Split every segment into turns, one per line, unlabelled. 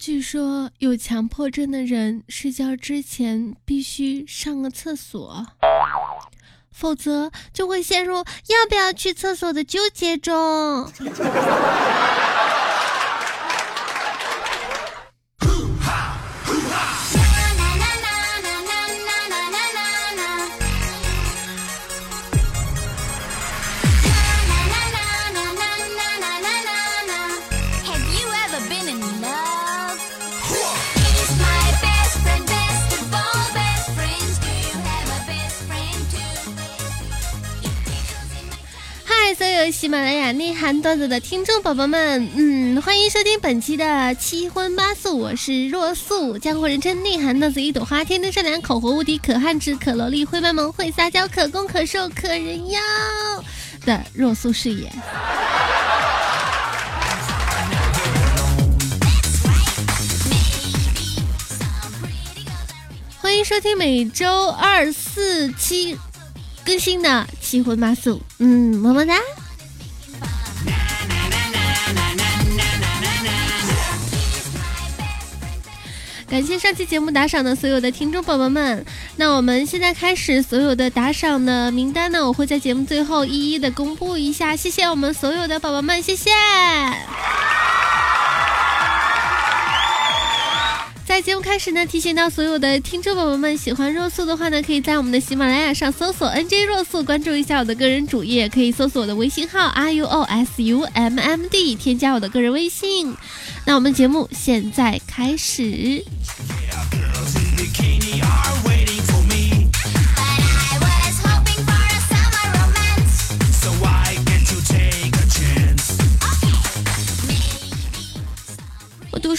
据说有强迫症的人睡觉之前必须上个厕所，否则就会陷入要不要去厕所的纠结中。喜马拉雅内涵段子的听众宝宝们，嗯，欢迎收听本期的七荤八素，我是若素，江湖人称内涵段子一朵花，天真善良，口活无敌，可汉子，可萝莉，会卖萌，会撒娇，可攻可受，可人妖的若素。视野。欢迎收听每周二、四期更新的七荤八素，嗯，么么哒。感谢上期节目打赏的所有的听众宝宝们，那我们现在开始所有的打赏的名单呢，我会在节目最后一一的公布一下。谢谢我们所有的宝宝们，谢谢。在节目开始呢，提醒到所有的听众宝宝们，喜欢若素的话呢，可以在我们的喜马拉雅上搜索 NJ 若素，关注一下我的个人主页，可以搜索我的微信号 R U O S U M M D，添加我的个人微信。那我们节目现在开始。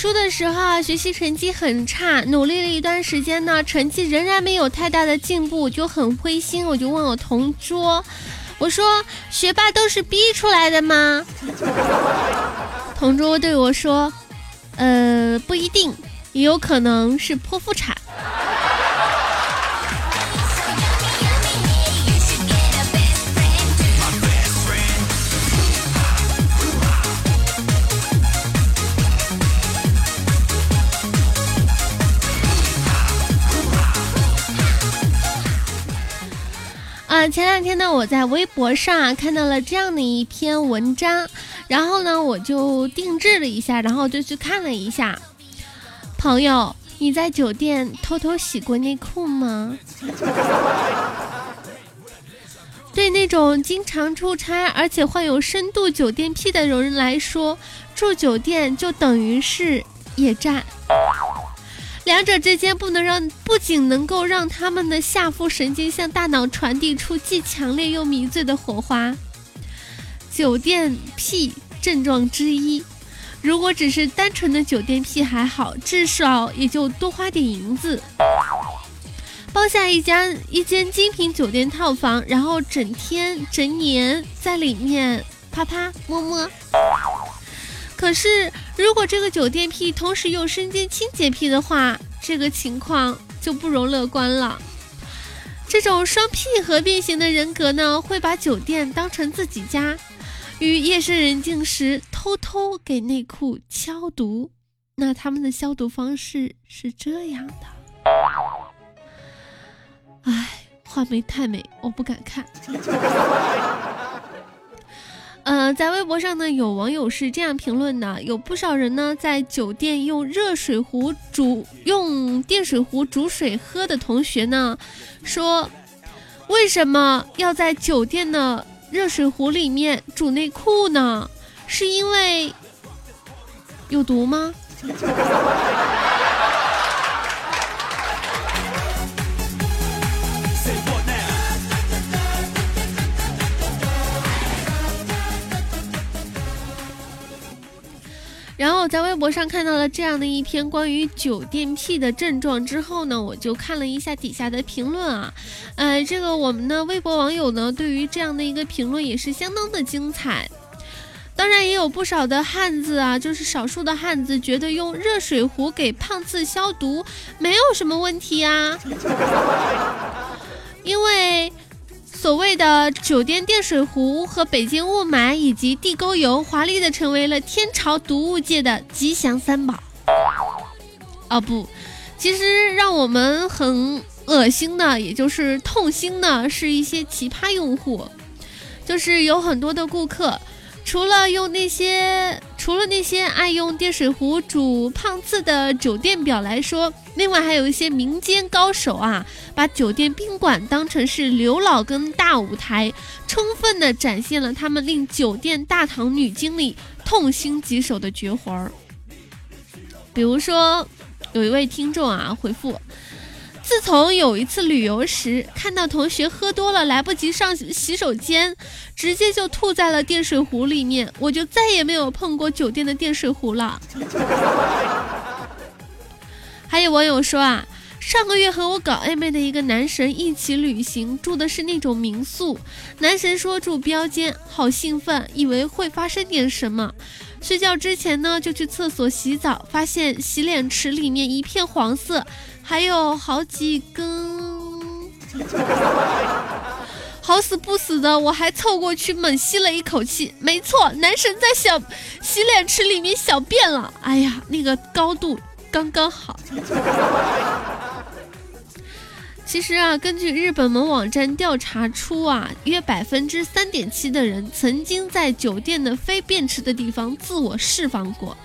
初的时候，学习成绩很差，努力了一段时间呢，成绩仍然没有太大的进步，就很灰心。我就问我同桌，我说：“学霸都是逼出来的吗？” 同桌对我说：“呃，不一定，也有可能是剖腹产。”前两天呢，我在微博上啊看到了这样的一篇文章，然后呢，我就定制了一下，然后就去看了一下。朋友，你在酒店偷偷洗过内裤吗？对那种经常出差而且患有深度酒店癖的人来说，住酒店就等于是野战。两者之间不能让，不仅能够让他们的下腹神经向大脑传递出既强烈又迷醉的火花。酒店癖症状之一，如果只是单纯的酒店癖还好，至少也就多花点银子，包下一家一间精品酒店套房，然后整天整年在里面啪啪摸摸。可是，如果这个酒店癖同时有身兼清洁癖的话，这个情况就不容乐观了。这种双癖合并型的人格呢，会把酒店当成自己家，于夜深人静时偷偷给内裤消毒。那他们的消毒方式是这样的。唉，画眉太美，我不敢看。呃，在微博上呢，有网友是这样评论的：有不少人呢，在酒店用热水壶煮、用电水壶煮水喝的同学呢，说，为什么要在酒店的热水壶里面煮内裤呢？是因为有毒吗？然后我在微博上看到了这样的一篇关于酒店癖的症状之后呢，我就看了一下底下的评论啊，呃，这个我们的微博网友呢，对于这样的一个评论也是相当的精彩。当然也有不少的汉子啊，就是少数的汉子觉得用热水壶给胖子消毒没有什么问题啊，因为。所谓的酒店电水壶和北京雾霾以及地沟油，华丽的成为了天朝毒物界的吉祥三宝。啊不，其实让我们很恶心的，也就是痛心的，是一些奇葩用户，就是有很多的顾客。除了用那些，除了那些爱用电水壶煮胖次的酒店表来说，另外还有一些民间高手啊，把酒店宾馆当成是刘老根大舞台，充分的展现了他们令酒店大堂女经理痛心疾首的绝活儿。比如说，有一位听众啊回复。自从有一次旅游时，看到同学喝多了来不及上洗手间，直接就吐在了电水壶里面，我就再也没有碰过酒店的电水壶了。还有网友说啊，上个月和我搞暧昧的一个男神一起旅行，住的是那种民宿。男神说住标间，好兴奋，以为会发生点什么。睡觉之前呢，就去厕所洗澡，发现洗脸池里面一片黄色。还有好几根，好死不死的，我还凑过去猛吸了一口气。没错，男神在小洗脸池里面小便了。哎呀，那个高度刚刚好。其实啊，根据日本某网站调查出啊，约百分之三点七的人曾经在酒店的非便池的地方自我释放过。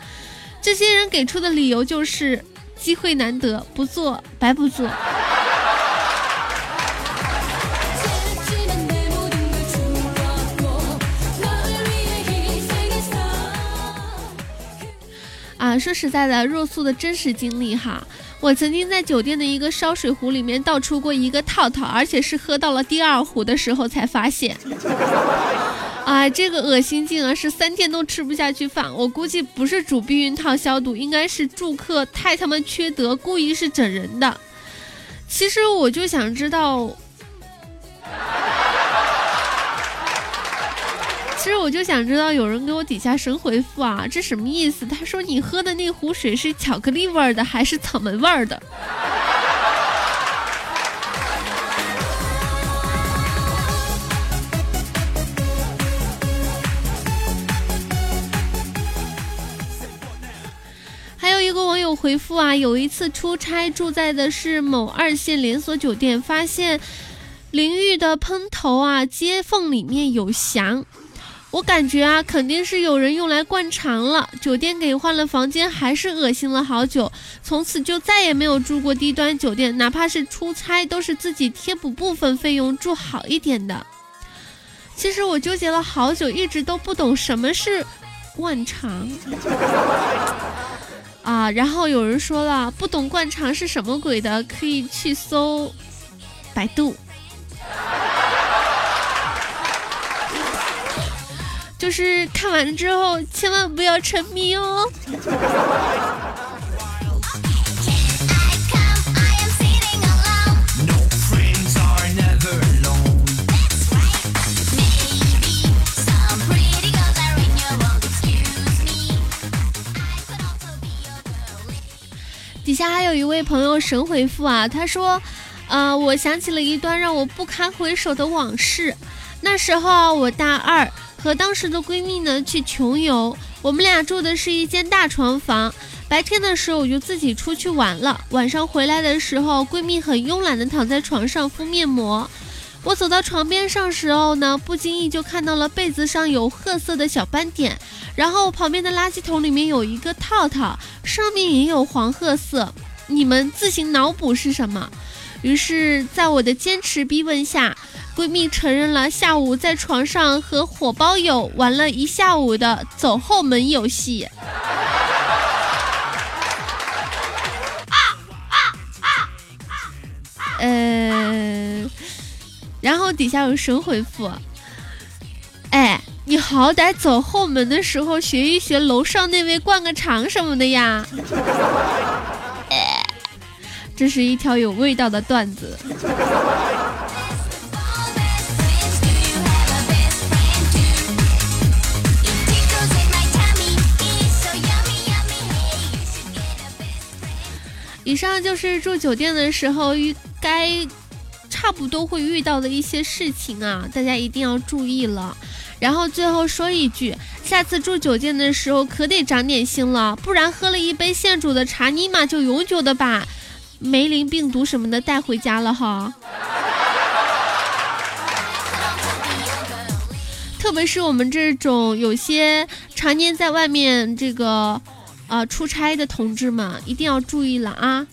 这些人给出的理由就是。机会难得，不做白不做。啊，说实在的，若素的真实经历哈，我曾经在酒店的一个烧水壶里面倒出过一个套套，而且是喝到了第二壶的时候才发现。啊，这个恶心劲啊，是三天都吃不下去饭。我估计不是煮避孕套消毒，应该是住客太他妈缺德，故意是整人的。其实我就想知道，其实我就想知道，有人给我底下神回复啊，这什么意思？他说你喝的那壶水是巧克力味儿的还是草莓味儿的？回复啊，有一次出差住在的是某二线连锁酒店，发现淋浴的喷头啊接缝里面有翔，我感觉啊肯定是有人用来灌肠了。酒店给换了房间，还是恶心了好久，从此就再也没有住过低端酒店，哪怕是出差都是自己贴补部分费用住好一点的。其实我纠结了好久，一直都不懂什么是灌肠。啊，然后有人说了，不懂灌肠是什么鬼的，可以去搜百度。就是看完之后，千万不要沉迷哦。家还有一位朋友神回复啊，他说，呃，我想起了一段让我不堪回首的往事。那时候我大二，和当时的闺蜜呢去穷游，我们俩住的是一间大床房。白天的时候我就自己出去玩了，晚上回来的时候，闺蜜很慵懒的躺在床上敷面膜。我走到床边上时候呢，不经意就看到了被子上有褐色的小斑点，然后旁边的垃圾桶里面有一个套套，上面也有黄褐色。你们自行脑补是什么？于是，在我的坚持逼问下，闺蜜承认了下午在床上和火包友玩了一下午的走后门游戏。呃。然后底下有神回复，哎，你好歹走后门的时候学一学楼上那位灌个肠什么的呀。这是一条有味道的段子。以上就是住酒店的时候遇该。差不多会遇到的一些事情啊，大家一定要注意了。然后最后说一句，下次住酒店的时候可得长点心了，不然喝了一杯现煮的茶，尼玛就永久的把梅林病毒什么的带回家了哈。特别是我们这种有些常年在外面这个，呃，出差的同志们，一定要注意了啊！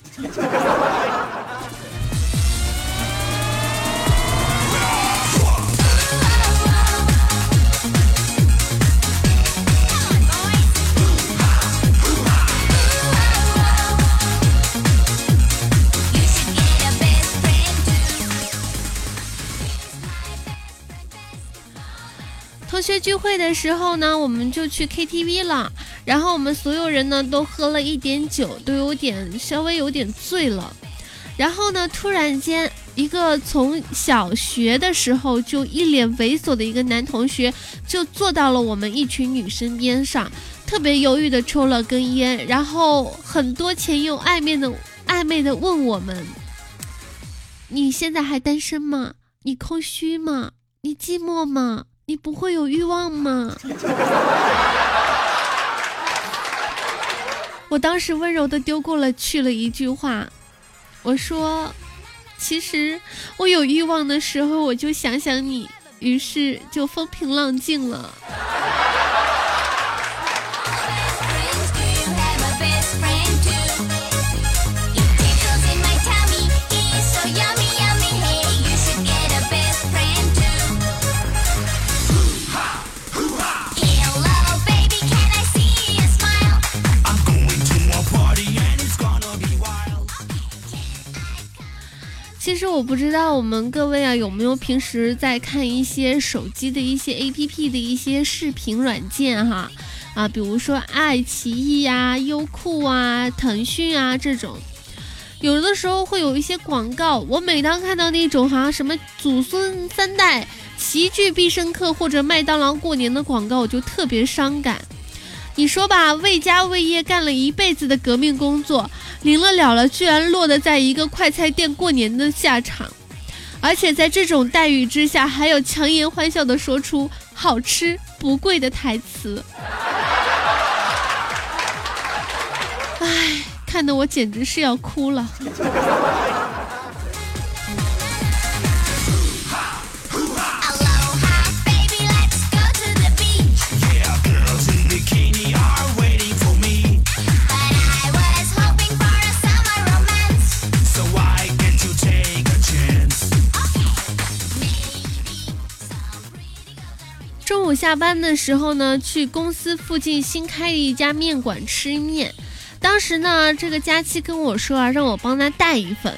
学聚会的时候呢，我们就去 KTV 了。然后我们所有人呢都喝了一点酒，都有点稍微有点醉了。然后呢，突然间，一个从小学的时候就一脸猥琐的一个男同学，就坐到了我们一群女生边上，特别犹豫的抽了根烟，然后很多前用暧昧的暧昧的问我们：“你现在还单身吗？你空虚吗？你寂寞吗？”你不会有欲望吗？我当时温柔的丢过了去了一句话，我说：“其实我有欲望的时候，我就想想你，于是就风平浪静了。”其实我不知道我们各位啊有没有平时在看一些手机的一些 A P P 的一些视频软件哈啊，比如说爱奇艺呀、优酷啊、腾讯啊这种，有的时候会有一些广告。我每当看到那种哈什么祖孙三代齐聚必胜客或者麦当劳过年的广告，我就特别伤感。你说吧，为家为业干了一辈子的革命工作，临了了了，居然落得在一个快餐店过年的下场，而且在这种待遇之下，还有强颜欢笑的说出“好吃不贵”的台词。唉，看得我简直是要哭了。下班的时候呢，去公司附近新开的一家面馆吃面。当时呢，这个佳期跟我说啊，让我帮他带一份。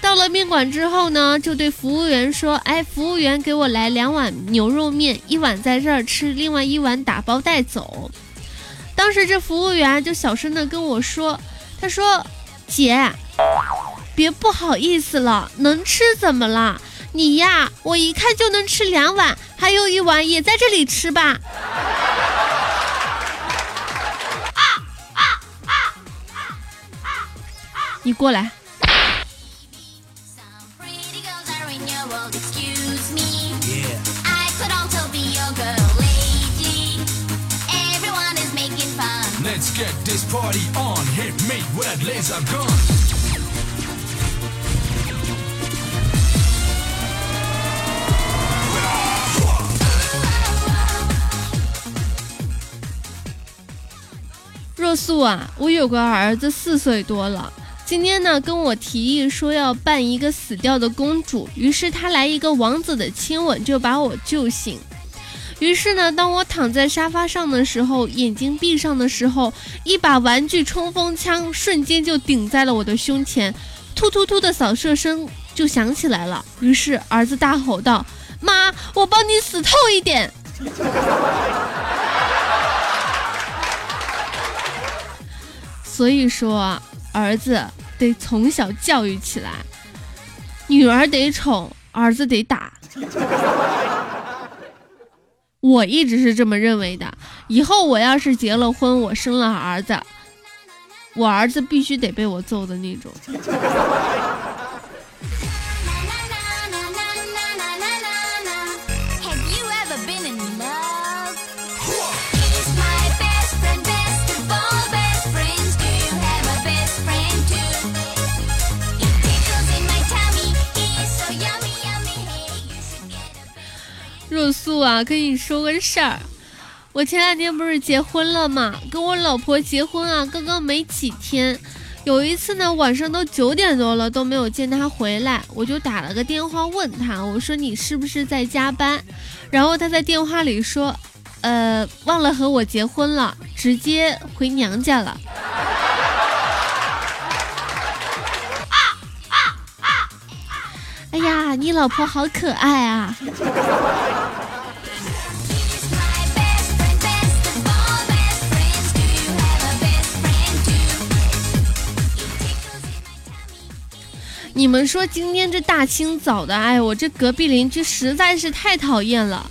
到了面馆之后呢，就对服务员说：“哎，服务员，给我来两碗牛肉面，一碗在这儿吃，另外一碗打包带走。”当时这服务员就小声的跟我说：“他说，姐，别不好意思了，能吃怎么了？”你呀，我一看就能吃两碗，还有一碗也在这里吃吧。啊啊啊啊啊啊！你过来。若素啊，我有个儿子四岁多了，今天呢跟我提议说要扮一个死掉的公主，于是他来一个王子的亲吻就把我救醒。于是呢，当我躺在沙发上的时候，眼睛闭上的时候，一把玩具冲锋枪瞬间就顶在了我的胸前，突突突的扫射声就响起来了。于是儿子大吼道：“妈，我帮你死透一点！”所以说，儿子得从小教育起来，女儿得宠，儿子得打。我一直是这么认为的。以后我要是结了婚，我生了儿子，我儿子必须得被我揍的那种。有素啊，跟你说个事儿，我前两天不是结婚了吗？跟我老婆结婚啊，刚刚没几天。有一次呢，晚上都九点多了都没有见她回来，我就打了个电话问她，我说你是不是在加班？然后她在电话里说，呃，忘了和我结婚了，直接回娘家了。哎呀，你老婆好可爱啊！你们说今天这大清早的，哎，我这隔壁邻居实在是太讨厌了，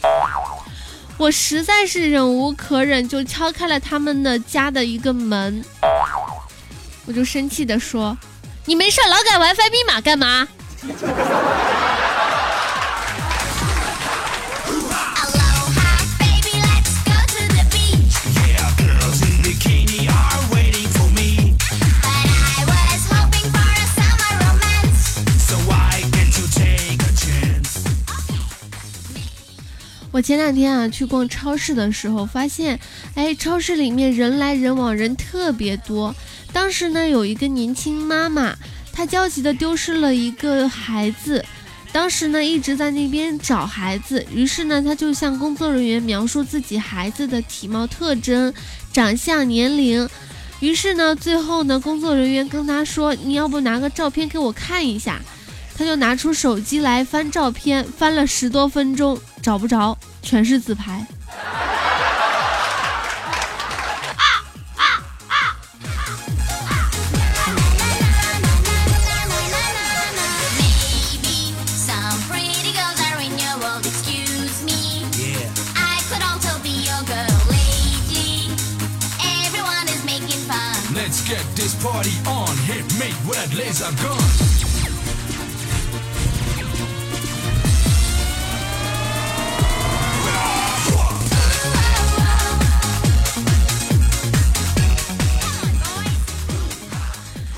我实在是忍无可忍，就敲开了他们的家的一个门，我就生气的说：“你没事老改 WiFi 密码干嘛？”我前两天啊去逛超市的时候，发现，哎，超市里面人来人往，人特别多。当时呢，有一个年轻妈妈，他焦急的丢失了一个孩子，当时呢一直在那边找孩子。于是呢，他就向工作人员描述自己孩子的体貌特征、长相、年龄。于是呢，最后呢，工作人员跟他说：“你要不拿个照片给我看一下？”他就拿出手机来翻照片，翻了十多分钟找不着，全是自拍。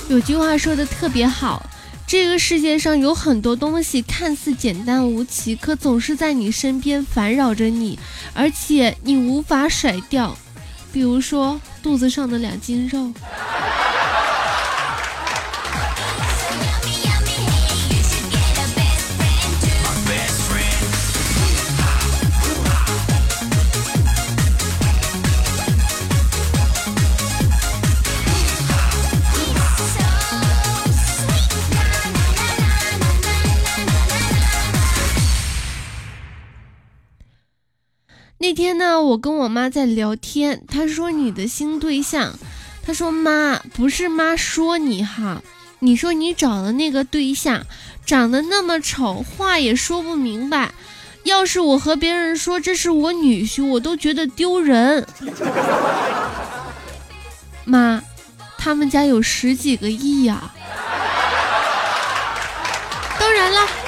有句话说的特别好，这个世界上有很多东西看似简单无奇，可总是在你身边烦扰着你，而且你无法甩掉。比如说肚子上的两斤肉。天呢，我跟我妈在聊天，她说你的新对象，她说妈不是妈说你哈，你说你找的那个对象长得那么丑，话也说不明白，要是我和别人说这是我女婿，我都觉得丢人。妈，他们家有十几个亿呀。当然了。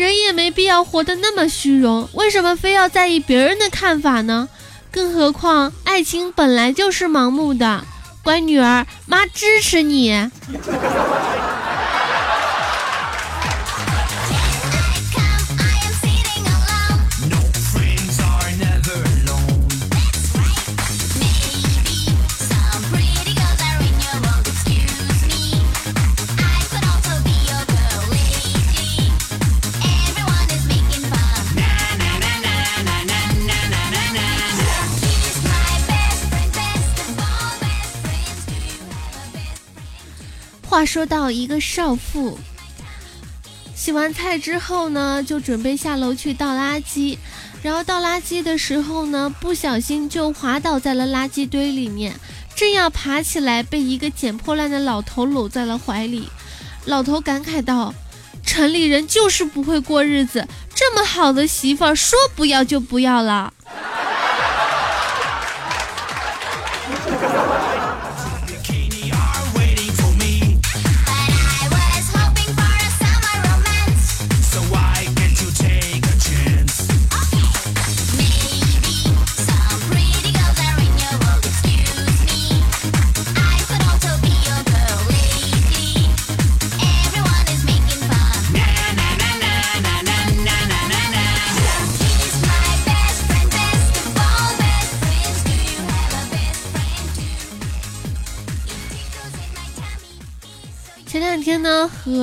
人也没必要活得那么虚荣，为什么非要在意别人的看法呢？更何况，爱情本来就是盲目的。乖女儿，妈支持你。话说到一个少妇，洗完菜之后呢，就准备下楼去倒垃圾，然后倒垃圾的时候呢，不小心就滑倒在了垃圾堆里面，正要爬起来，被一个捡破烂的老头搂在了怀里。老头感慨道：“城里人就是不会过日子，这么好的媳妇儿，说不要就不要了。”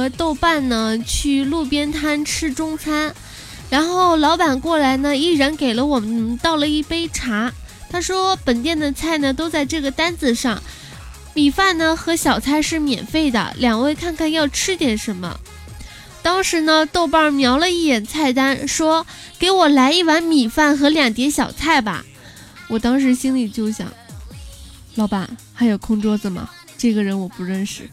豆瓣呢去路边摊吃中餐，然后老板过来呢，一人给了我们倒了一杯茶。他说本店的菜呢都在这个单子上，米饭呢和小菜是免费的，两位看看要吃点什么。当时呢，豆瓣瞄了一眼菜单，说给我来一碗米饭和两碟小菜吧。我当时心里就想，老板还有空桌子吗？这个人我不认识。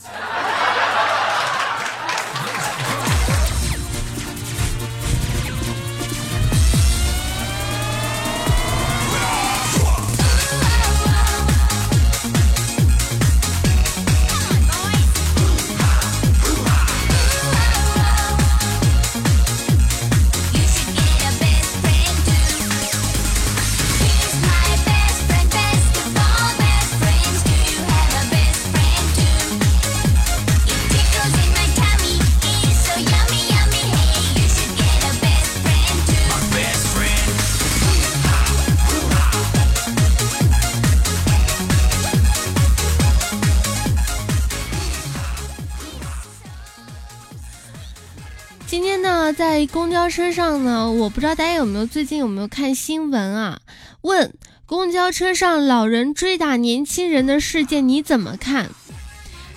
在公交车上呢，我不知道大家有没有最近有没有看新闻啊？问公交车上老人追打年轻人的事件你怎么看？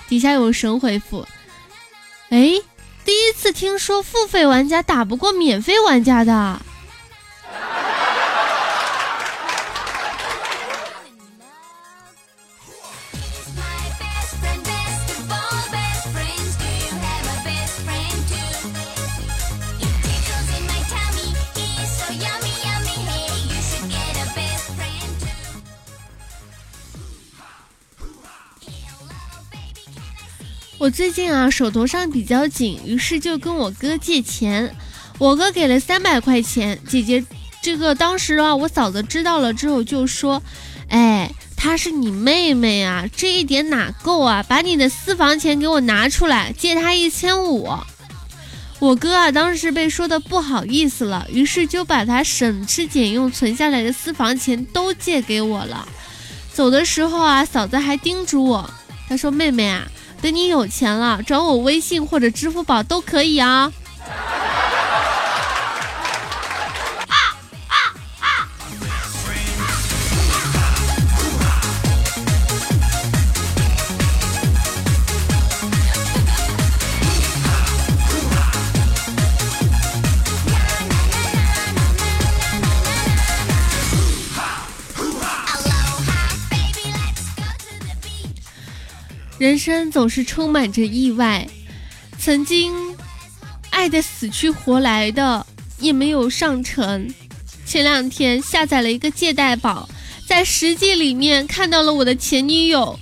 底下有神回复：哎，第一次听说付费玩家打不过免费玩家的。我最近啊手头上比较紧，于是就跟我哥借钱。我哥给了三百块钱，姐姐这个当时啊我嫂子知道了之后就说：“哎，她是你妹妹啊，这一点哪够啊？把你的私房钱给我拿出来，借她一千五。”我哥啊当时被说的不好意思了，于是就把他省吃俭用存下来的私房钱都借给我了。走的时候啊，嫂子还叮嘱我，她说：“妹妹啊。”等你有钱了，转我微信或者支付宝都可以啊。人生总是充满着意外，曾经爱的死去活来的也没有上成。前两天下载了一个借贷宝，在实际里面看到了我的前女友，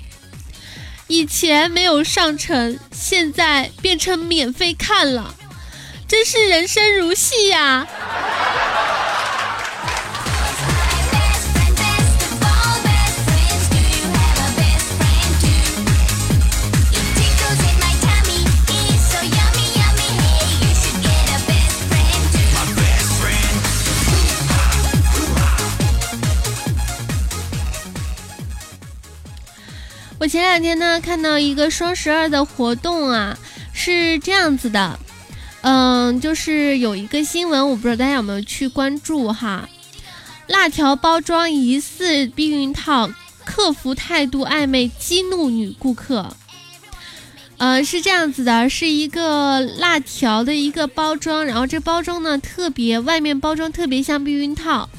以前没有上成，现在变成免费看了，真是人生如戏呀！我前两天呢看到一个双十二的活动啊，是这样子的，嗯，就是有一个新闻，我不知道大家有没有去关注哈。辣条包装疑似避孕套，客服态度暧昧，激怒女顾客。呃，是这样子的，是一个辣条的一个包装，然后这包装呢特别，外面包装特别像避孕套。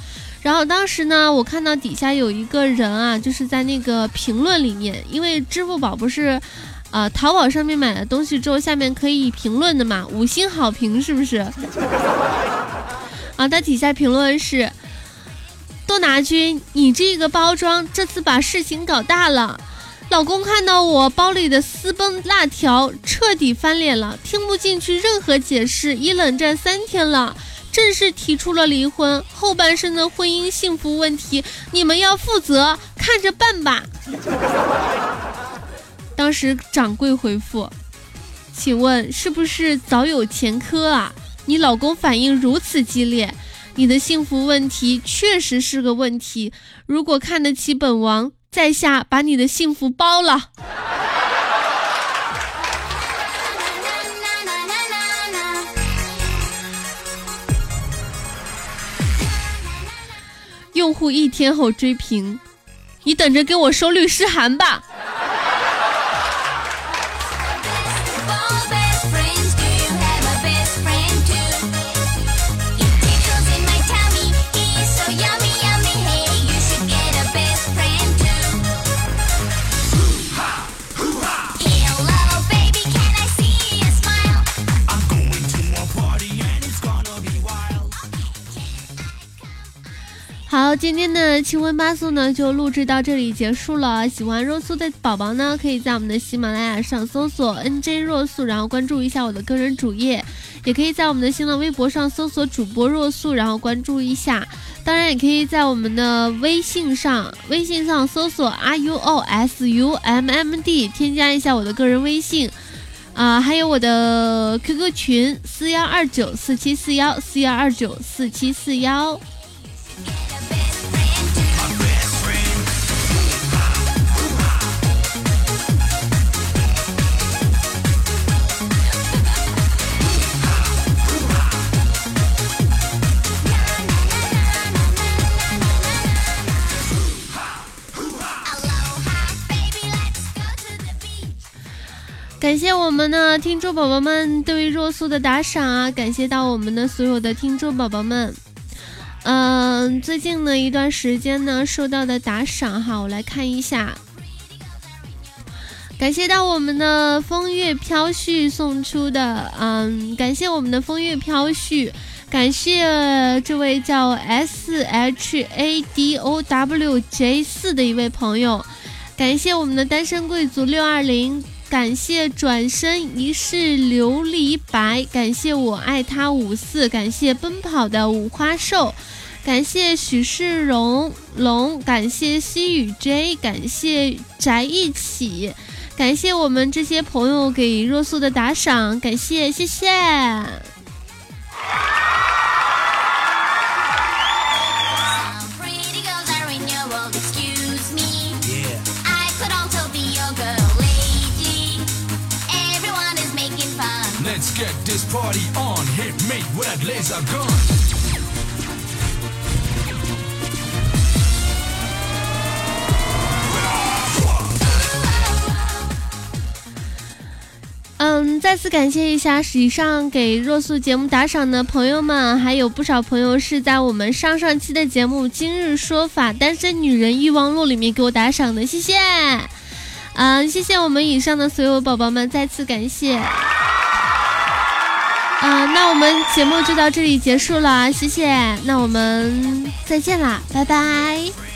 然后当时呢，我看到底下有一个人啊，就是在那个评论里面，因为支付宝不是，呃，淘宝上面买了东西之后，下面可以评论的嘛，五星好评是不是？啊，他底下评论是：多拿君，你这个包装这次把事情搞大了，老公看到我包里的私奔辣条，彻底翻脸了，听不进去任何解释，已冷战三天了。正式提出了离婚，后半生的婚姻幸福问题，你们要负责，看着办吧。当时掌柜回复：“请问是不是早有前科啊？你老公反应如此激烈，你的幸福问题确实是个问题。如果看得起本王，在下把你的幸福包了。”用户一天后追评，你等着给我收律师函吧。今天的七荤八素呢就录制到这里结束了。喜欢若素的宝宝呢，可以在我们的喜马拉雅上搜索 NJ 若素，然后关注一下我的个人主页，也可以在我们的新浪微博上搜索主播若素，然后关注一下。当然，也可以在我们的微信上，微信上搜索 R U O S U M M D，添加一下我的个人微信啊，还有我的 QQ 群四幺二九四七四幺四幺二九四七四幺。感谢我们的听众宝宝们对若素的打赏啊！感谢到我们的所有的听众宝宝们。嗯，最近的一段时间呢，收到的打赏哈，我来看一下。感谢到我们的风月飘絮送出的，嗯，感谢我们的风月飘絮，感谢这位叫 S H A D O W J 四的一位朋友，感谢我们的单身贵族六二零。感谢转身一世琉璃白，感谢我爱他五四，感谢奔跑的五花兽，感谢许世荣龙，感谢西雨 J，感谢宅一起，感谢我们这些朋友给若素的打赏，感谢谢谢。嗯，再次感谢一下以上给若素节目打赏的朋友们，还有不少朋友是在我们上上期的节目《今日说法单身女人欲望录》里面给我打赏的，谢谢。嗯，谢谢我们以上的所有宝宝们，再次感谢。啊，那我们节目就到这里结束了，谢谢，那我们再见啦，拜拜。